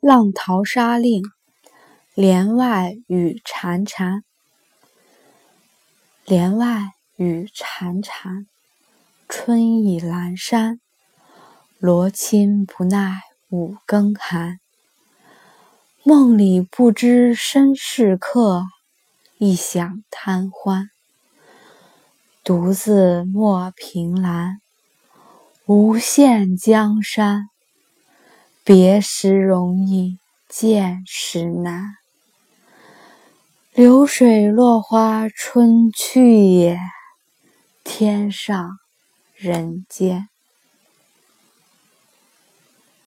浪淘沙令·帘外雨潺潺。帘外雨潺潺，春意阑珊。罗衾不耐五更寒。梦里不知身是客，一晌贪欢。独自莫凭栏，无限江山。别时容易见时难，流水落花春去也，天上人间。